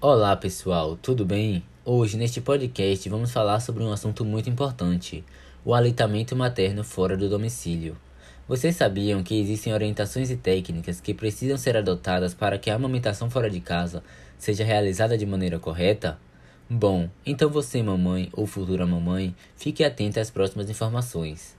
Olá pessoal, tudo bem? Hoje neste podcast vamos falar sobre um assunto muito importante: o aleitamento materno fora do domicílio. Vocês sabiam que existem orientações e técnicas que precisam ser adotadas para que a amamentação fora de casa seja realizada de maneira correta? Bom, então você, mamãe ou futura mamãe, fique atenta às próximas informações.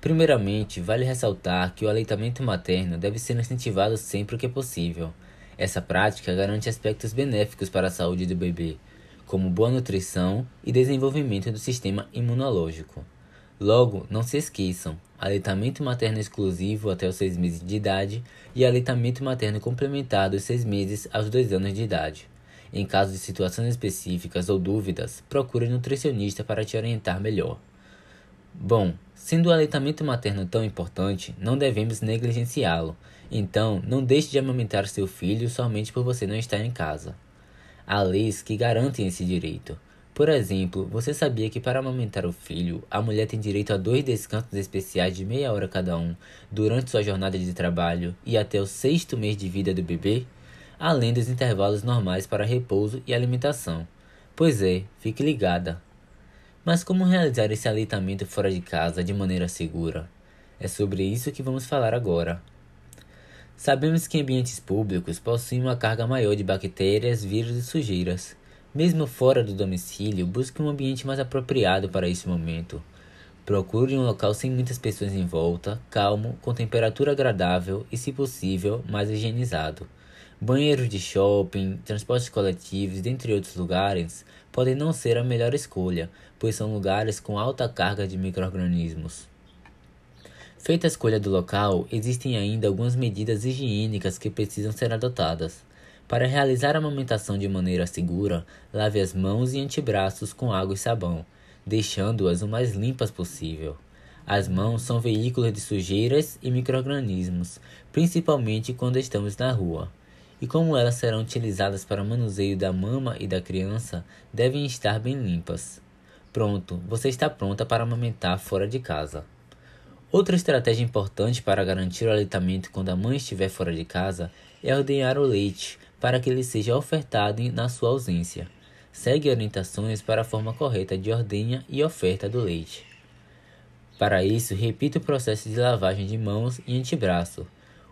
Primeiramente, vale ressaltar que o aleitamento materno deve ser incentivado sempre que possível. Essa prática garante aspectos benéficos para a saúde do bebê, como boa nutrição e desenvolvimento do sistema imunológico. Logo, não se esqueçam: aleitamento materno exclusivo até os 6 meses de idade e aleitamento materno complementar dos 6 meses aos 2 anos de idade. Em caso de situações específicas ou dúvidas, procure um nutricionista para te orientar melhor. Bom, sendo o aleitamento materno tão importante, não devemos negligenciá-lo. Então, não deixe de amamentar seu filho somente por você não estar em casa. Há leis que garantem esse direito. Por exemplo, você sabia que para amamentar o filho, a mulher tem direito a dois descansos especiais de meia hora cada um durante sua jornada de trabalho e até o sexto mês de vida do bebê, além dos intervalos normais para repouso e alimentação. Pois é, fique ligada. Mas como realizar esse aleitamento fora de casa de maneira segura? É sobre isso que vamos falar agora. Sabemos que ambientes públicos possuem uma carga maior de bactérias, vírus e sujeiras. Mesmo fora do domicílio, busque um ambiente mais apropriado para esse momento. Procure um local sem muitas pessoas em volta, calmo, com temperatura agradável e, se possível, mais higienizado. Banheiros de shopping, transportes coletivos, dentre outros lugares, podem não ser a melhor escolha, pois são lugares com alta carga de microrganismos. Feita a escolha do local, existem ainda algumas medidas higiênicas que precisam ser adotadas. Para realizar a amamentação de maneira segura, lave as mãos e antebraços com água e sabão, deixando-as o mais limpas possível. As mãos são veículos de sujeiras e microrganismos, principalmente quando estamos na rua e como elas serão utilizadas para o manuseio da mama e da criança, devem estar bem limpas. Pronto, você está pronta para amamentar fora de casa. Outra estratégia importante para garantir o aleitamento quando a mãe estiver fora de casa é ordenhar o leite para que ele seja ofertado na sua ausência. Segue orientações para a forma correta de ordenha e oferta do leite. Para isso, repita o processo de lavagem de mãos e antebraço,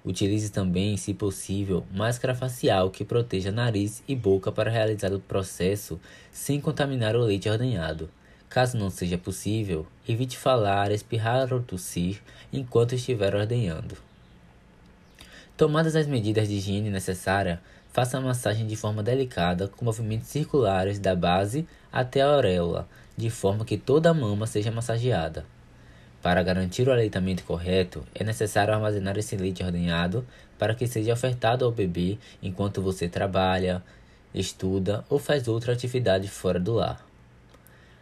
Utilize também, se possível, máscara facial que proteja nariz e boca para realizar o processo sem contaminar o leite ordenhado. Caso não seja possível, evite falar, espirrar ou tossir enquanto estiver ordenhando. Tomadas as medidas de higiene necessárias, faça a massagem de forma delicada com movimentos circulares da base até a auréola, de forma que toda a mama seja massageada. Para garantir o aleitamento correto, é necessário armazenar esse leite ordenhado para que seja ofertado ao bebê enquanto você trabalha, estuda ou faz outra atividade fora do lar.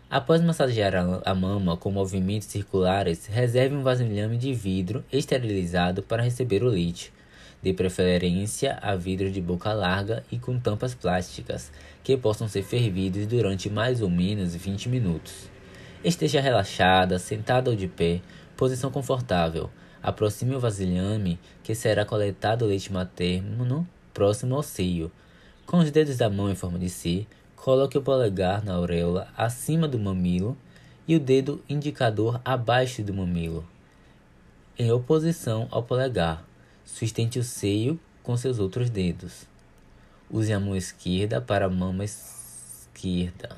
Após massagear a mama com movimentos circulares, reserve um vasilhame de vidro esterilizado para receber o leite, de preferência a vidro de boca larga e com tampas plásticas, que possam ser fervidos durante mais ou menos 20 minutos. Esteja relaxada, sentada ou de pé, posição confortável. Aproxime o vasilhame, que será coletado o leite materno próximo ao seio. Com os dedos da mão em forma de C, coloque o polegar na auréola acima do mamilo e o dedo indicador abaixo do mamilo, em oposição ao polegar. Sustente o seio com seus outros dedos. Use a mão esquerda para a mama esquerda.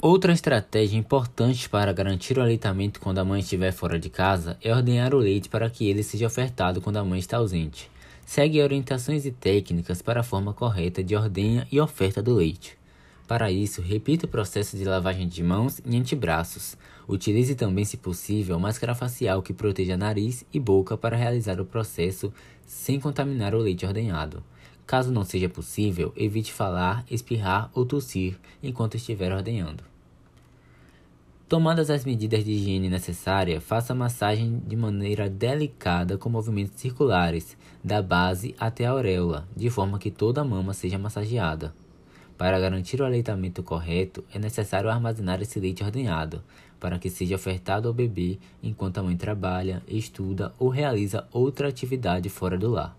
Outra estratégia importante para garantir o aleitamento quando a mãe estiver fora de casa é ordenhar o leite para que ele seja ofertado quando a mãe está ausente. Segue orientações e técnicas para a forma correta de ordenha e oferta do leite. Para isso, repita o processo de lavagem de mãos e antebraços. Utilize também, se possível, máscara facial que proteja nariz e boca para realizar o processo sem contaminar o leite ordenhado. Caso não seja possível, evite falar, espirrar ou tossir enquanto estiver ordenhando. Tomadas as medidas de higiene necessárias, faça a massagem de maneira delicada com movimentos circulares, da base até a auréola, de forma que toda a mama seja massageada. Para garantir o aleitamento correto, é necessário armazenar esse leite ordenhado, para que seja ofertado ao bebê enquanto a mãe trabalha, estuda ou realiza outra atividade fora do lar.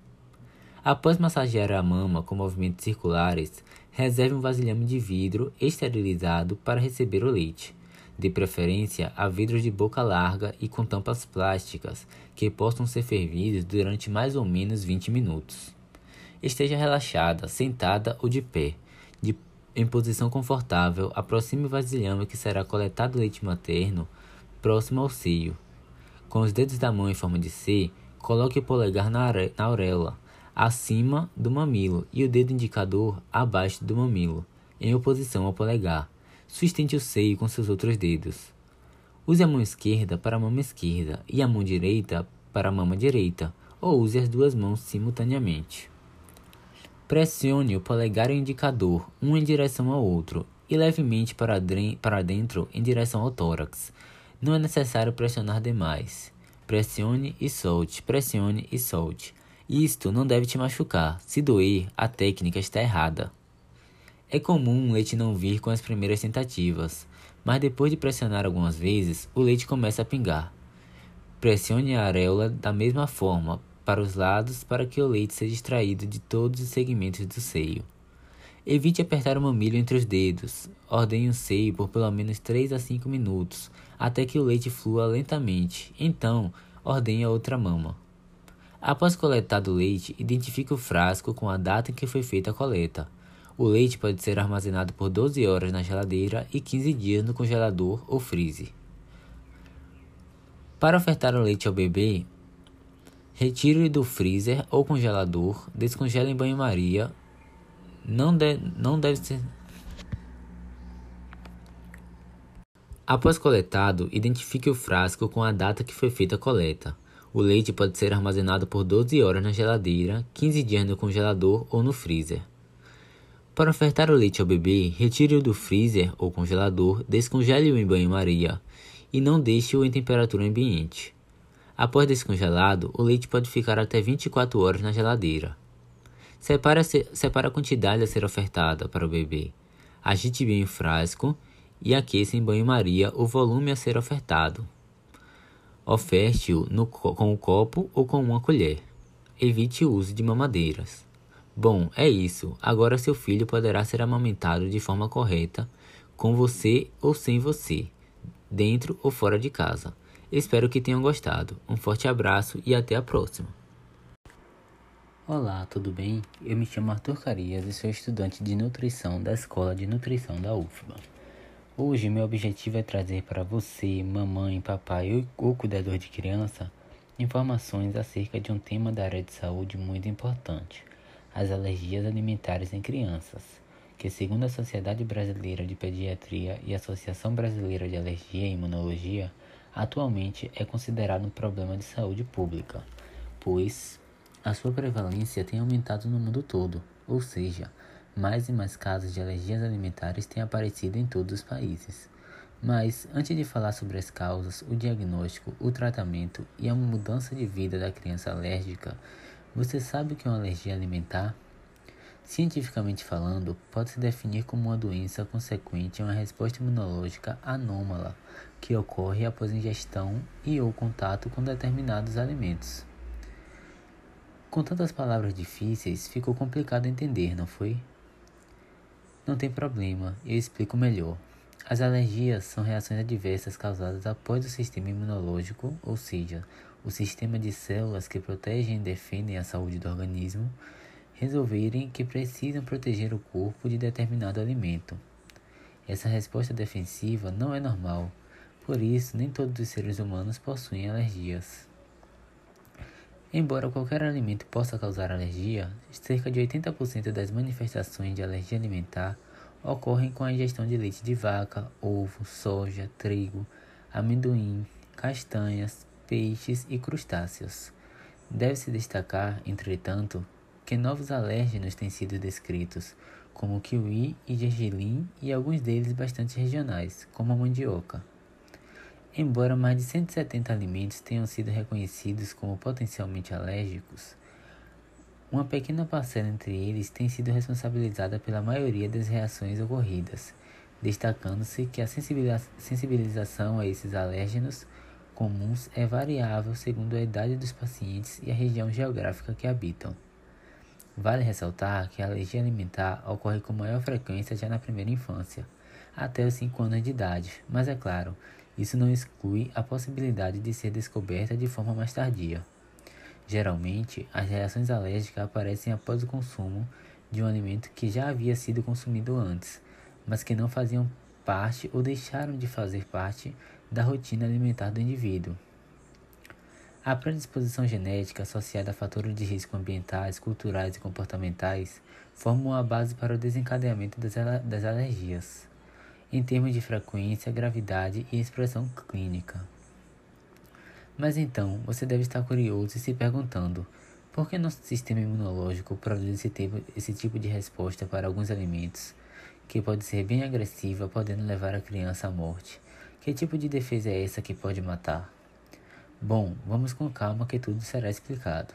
Após massagear a mama com movimentos circulares, reserve um vasilhame de vidro esterilizado para receber o leite, de preferência a vidros de boca larga e com tampas plásticas, que possam ser fervidos durante mais ou menos 20 minutos. Esteja relaxada, sentada ou de pé. De, em posição confortável, aproxime o vasilhame que será coletado leite materno próximo ao seio. Com os dedos da mão em forma de C, coloque o polegar na, na auréola, acima do mamilo, e o dedo indicador abaixo do mamilo, em oposição ao polegar. Sustente o seio com seus outros dedos. Use a mão esquerda para a mama esquerda e a mão direita para a mama direita, ou use as duas mãos simultaneamente. Pressione o polegar e o indicador, um em direção ao outro, e levemente para, para dentro em direção ao tórax. Não é necessário pressionar demais. Pressione e solte, pressione e solte. Isto não deve te machucar. Se doer, a técnica está errada. É comum o leite não vir com as primeiras tentativas, mas depois de pressionar algumas vezes, o leite começa a pingar. Pressione a areola da mesma forma, para os lados para que o leite seja extraído de todos os segmentos do seio. Evite apertar o mamilo entre os dedos. Ordenhe o seio por pelo menos 3 a 5 minutos, até que o leite flua lentamente. Então, ordenhe a outra mama. Após coletado o leite, identifique o frasco com a data em que foi feita a coleta. O leite pode ser armazenado por 12 horas na geladeira e 15 dias no congelador ou freezer. Para ofertar o leite ao bebê, Retire do freezer ou congelador, descongele em banho-maria. Não, de, não deve ser. Após coletado, identifique o frasco com a data que foi feita a coleta. O leite pode ser armazenado por 12 horas na geladeira, 15 dias no congelador ou no freezer. Para ofertar o leite ao bebê, retire-o do freezer ou congelador, descongele-o em banho-maria e não deixe-o em temperatura ambiente. Após descongelado, o leite pode ficar até 24 horas na geladeira. Separe, separe a quantidade a ser ofertada para o bebê. Agite bem o frasco e aqueça em banho-maria o volume a ser ofertado. Oferte-o com o copo ou com uma colher. Evite o uso de mamadeiras. Bom, é isso. Agora seu filho poderá ser amamentado de forma correta, com você ou sem você, dentro ou fora de casa. Espero que tenham gostado. Um forte abraço e até a próxima. Olá, tudo bem? Eu me chamo Arthur Carias e sou estudante de nutrição da Escola de Nutrição da UFBA. Hoje, meu objetivo é trazer para você, mamãe, papai ou cuidador de criança, informações acerca de um tema da área de saúde muito importante: as alergias alimentares em crianças, que, segundo a Sociedade Brasileira de Pediatria e a Associação Brasileira de Alergia e Imunologia, atualmente é considerado um problema de saúde pública, pois a sua prevalência tem aumentado no mundo todo, ou seja, mais e mais casos de alergias alimentares têm aparecido em todos os países. Mas, antes de falar sobre as causas, o diagnóstico, o tratamento e a mudança de vida da criança alérgica, você sabe o que é uma alergia alimentar? Cientificamente falando, pode-se definir como uma doença consequente a uma resposta imunológica anômala que ocorre após ingestão e ou contato com determinados alimentos. Com tantas palavras difíceis, ficou complicado entender, não foi? Não tem problema, eu explico melhor. As alergias são reações adversas causadas após o sistema imunológico, ou seja, o sistema de células que protegem e defendem a saúde do organismo, resolverem que precisam proteger o corpo de determinado alimento. Essa resposta defensiva não é normal, por isso nem todos os seres humanos possuem alergias. Embora qualquer alimento possa causar alergia, cerca de 80% das manifestações de alergia alimentar ocorrem com a ingestão de leite de vaca, ovo, soja, trigo, amendoim, castanhas, peixes e crustáceos. Deve-se destacar, entretanto, que novos alérgenos têm sido descritos, como kiwi e gergelim, e alguns deles bastante regionais, como a mandioca. Embora mais de 170 alimentos tenham sido reconhecidos como potencialmente alérgicos, Uma pequena parcela entre eles tem sido responsabilizada pela maioria das reações ocorridas, destacando-se que a sensibilização a esses alérgenos comuns é variável segundo a idade dos pacientes e a região geográfica que habitam. Vale ressaltar que a alergia alimentar ocorre com maior frequência já na primeira infância, até os 5 anos de idade, mas é claro, isso não exclui a possibilidade de ser descoberta de forma mais tardia. Geralmente, as reações alérgicas aparecem após o consumo de um alimento que já havia sido consumido antes, mas que não faziam parte ou deixaram de fazer parte da rotina alimentar do indivíduo. A predisposição genética associada a fatores de risco ambientais, culturais e comportamentais formam a base para o desencadeamento das, alergias, em termos de frequência, gravidade e expressão clínica. Mas então, você deve estar curioso e se perguntando: por que nosso sistema imunológico produz esse tipo, esse tipo de resposta para alguns alimentos, que pode ser bem agressiva, podendo levar a criança à morte? Que tipo de defesa é essa que pode matar? Bom, vamos com calma que tudo será explicado.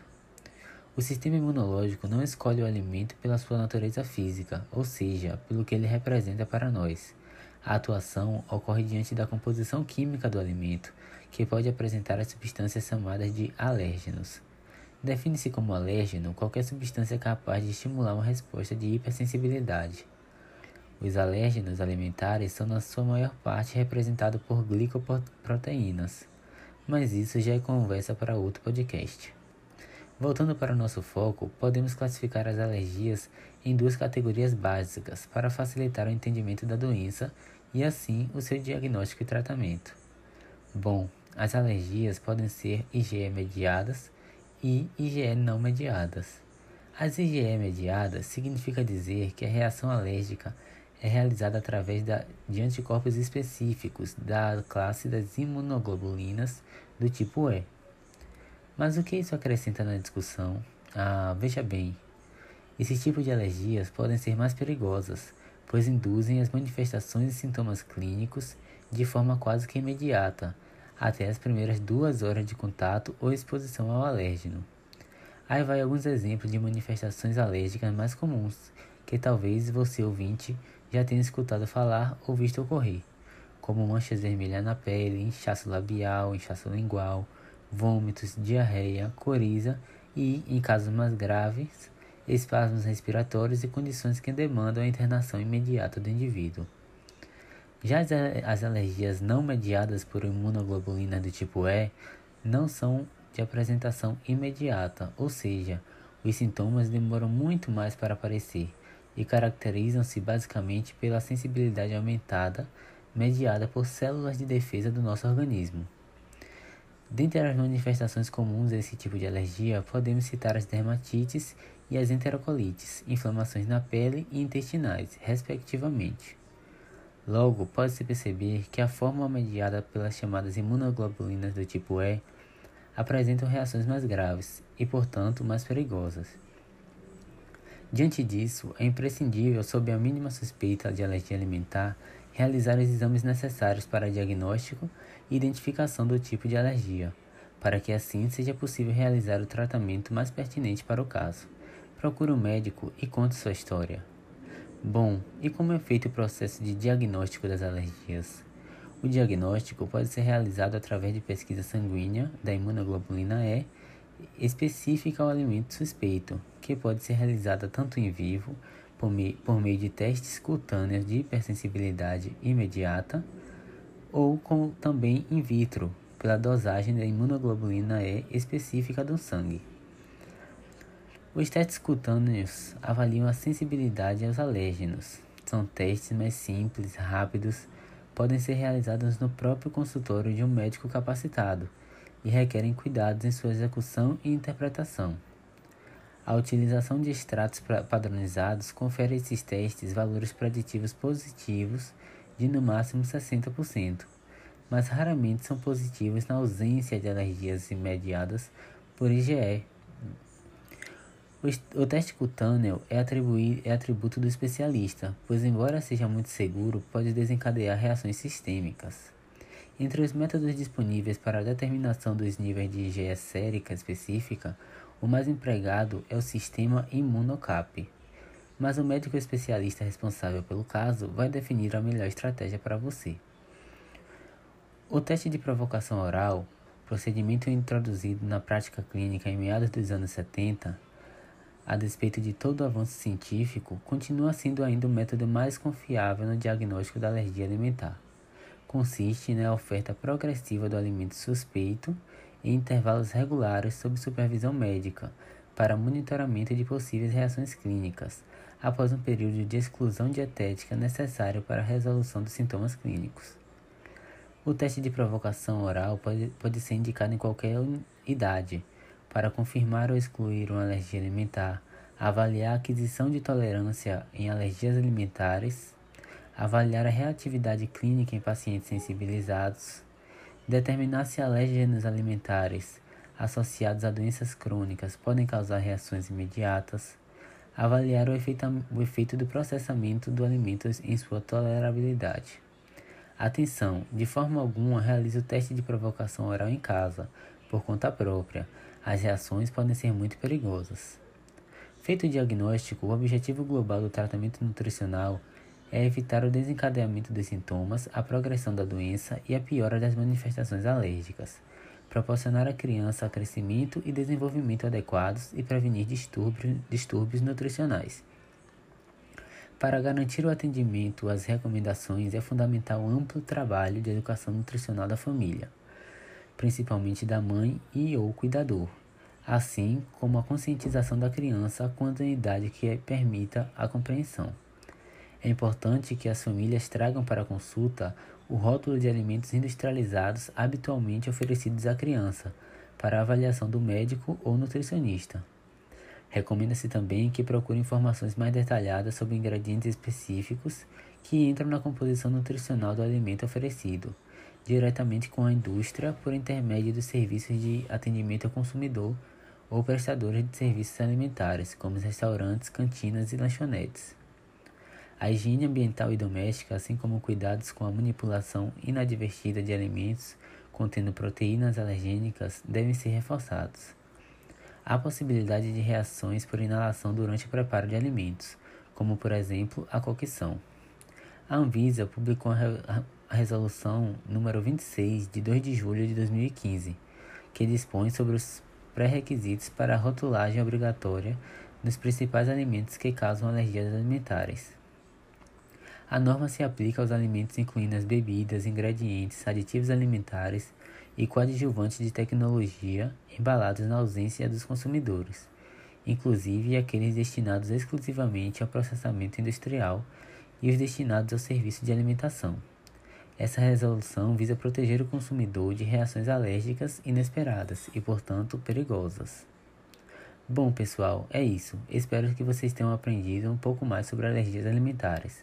O sistema imunológico não escolhe o alimento pela sua natureza física, ou seja, pelo que ele representa para nós. A atuação ocorre diante da composição química do alimento, que pode apresentar as substâncias chamadas de alérgenos. Define-se como alérgeno qualquer substância capaz de estimular uma resposta de hipersensibilidade. Os alérgenos alimentares são, na sua maior parte, representados por glicoproteínas, mas isso já é conversa para outro podcast. Voltando para o nosso foco, podemos classificar as alergias em duas categorias básicas para facilitar o entendimento da doença e assim o seu diagnóstico e tratamento. Bom, as alergias podem ser IgE mediadas e IgE não mediadas. As IgE mediadas significa dizer que a reação alérgica é realizada através da, de anticorpos específicos da classe das imunoglobulinas do tipo E. Mas o que isso acrescenta na discussão? Ah, veja bem, esse tipo de alergias podem ser mais perigosas, pois induzem as manifestações e sintomas clínicos de forma quase que imediata, até as primeiras duas horas de contato ou exposição ao alérgeno. Aí vai alguns exemplos de manifestações alérgicas mais comuns, que talvez você ouvinte já tenha escutado falar ou visto ocorrer, como manchas vermelhas na pele, inchaço labial, inchaço lingual, vômitos, diarreia, coriza e, em casos mais graves, espasmos respiratórios e condições que demandam a internação imediata do indivíduo. Já as alergias não mediadas por imunoglobulina do tipo E não são de apresentação imediata, ou seja, os sintomas demoram muito mais para aparecer e caracterizam-se basicamente pela sensibilidade aumentada mediada por células de defesa do nosso organismo. Dentre as manifestações comuns desse tipo de alergia, podemos citar as dermatites e as enterocolites, inflamações na pele e intestinais, respectivamente. Logo, pode-se perceber que a forma mediada pelas chamadas imunoglobulinas do tipo E apresentam reações mais graves e, portanto, mais perigosas. Diante disso, é imprescindível, sob a mínima suspeita de alergia alimentar, realizar os exames necessários para diagnóstico e identificação do tipo de alergia, para que assim seja possível realizar o tratamento mais pertinente para o caso. Procure um médico e conte sua história. Bom, e como é feito o processo de diagnóstico das alergias? O diagnóstico pode ser realizado através de pesquisa sanguínea da imunoglobulina E específica ao alimento suspeito, que pode ser realizada tanto em vivo, por, me, por meio de testes cutâneos de hipersensibilidade imediata, ou com, também in vitro, pela dosagem da imunoglobulina E específica do sangue. Os testes cutâneos avaliam a sensibilidade aos alérgenos. São testes mais simples, rápidos, podem ser realizados no próprio consultório de um médico capacitado e requerem cuidados em sua execução e interpretação. A utilização de extratos padronizados confere a esses testes valores preditivos positivos de no máximo 60%, mas raramente são positivos na ausência de alergias imediadas por IgE. O, teste cutâneo é, é atributo do especialista, pois, embora seja muito seguro, pode desencadear reações sistêmicas. Entre os métodos disponíveis para a determinação dos níveis de IgE sérica específica, O mais empregado é o sistema Imunocap, mas o médico especialista responsável pelo caso vai definir a melhor estratégia para você. O teste de provocação oral, procedimento introduzido na prática clínica em meados dos anos 70, a despeito de todo o avanço científico, continua sendo ainda o método mais confiável no diagnóstico da alergia alimentar. Consiste na oferta progressiva do alimento suspeito em intervalos regulares sob supervisão médica para monitoramento de possíveis reações clínicas, após um período de exclusão dietética necessário para a resolução dos sintomas clínicos. O teste de provocação oral pode, pode ser indicado em qualquer idade para confirmar ou excluir uma alergia alimentar, avaliar a aquisição de tolerância em alergias alimentares, avaliar a reatividade clínica em pacientes sensibilizados, determinar se alérgenos alimentares associados a doenças crônicas podem causar reações imediatas, avaliar o efeito, o efeito do processamento do alimento em sua tolerabilidade. Atenção! De forma alguma realize o teste de provocação oral em casa, por conta própria, as reações podem ser muito perigosas. Feito o diagnóstico, o objetivo global do tratamento nutricional é evitar o desencadeamento dos sintomas, a progressão da doença e a piora das manifestações alérgicas, proporcionar à criança crescimento e desenvolvimento adequados e prevenir distúrbios, distúrbios nutricionais. Para garantir o atendimento às recomendações, é fundamental o amplo trabalho de educação nutricional da família principalmente da mãe e ou cuidador, assim como a conscientização da criança quanto à idade que permita a compreensão. É importante que as famílias tragam para consulta o rótulo de alimentos industrializados habitualmente oferecidos à criança, para avaliação do médico ou nutricionista. Recomenda-se também que procure informações mais detalhadas sobre ingredientes específicos que entram na composição nutricional do alimento oferecido diretamente com a indústria por intermédio dos serviços de atendimento ao consumidor ou prestadores de serviços alimentares, como restaurantes, cantinas e lanchonetes. A higiene ambiental e doméstica, assim como cuidados com a manipulação inadvertida de alimentos contendo proteínas alergênicas, devem ser reforçados. Há possibilidade de reações por inalação durante o preparo de alimentos, como por exemplo a cocção. A Anvisa publicou a resolução número 26 de 2 de julho de 2015, que dispõe sobre os pré-requisitos para a rotulagem obrigatória dos principais alimentos que causam alergias alimentares. A norma se aplica aos alimentos incluindo as bebidas, ingredientes, aditivos alimentares e coadjuvantes de tecnologia embalados na ausência dos consumidores, inclusive aqueles destinados exclusivamente ao processamento industrial e os destinados ao serviço de alimentação. Essa resolução visa proteger o consumidor de reações alérgicas inesperadas e, portanto, perigosas. Bom, pessoal, é isso. Espero que vocês tenham aprendido um pouco mais sobre alergias alimentares.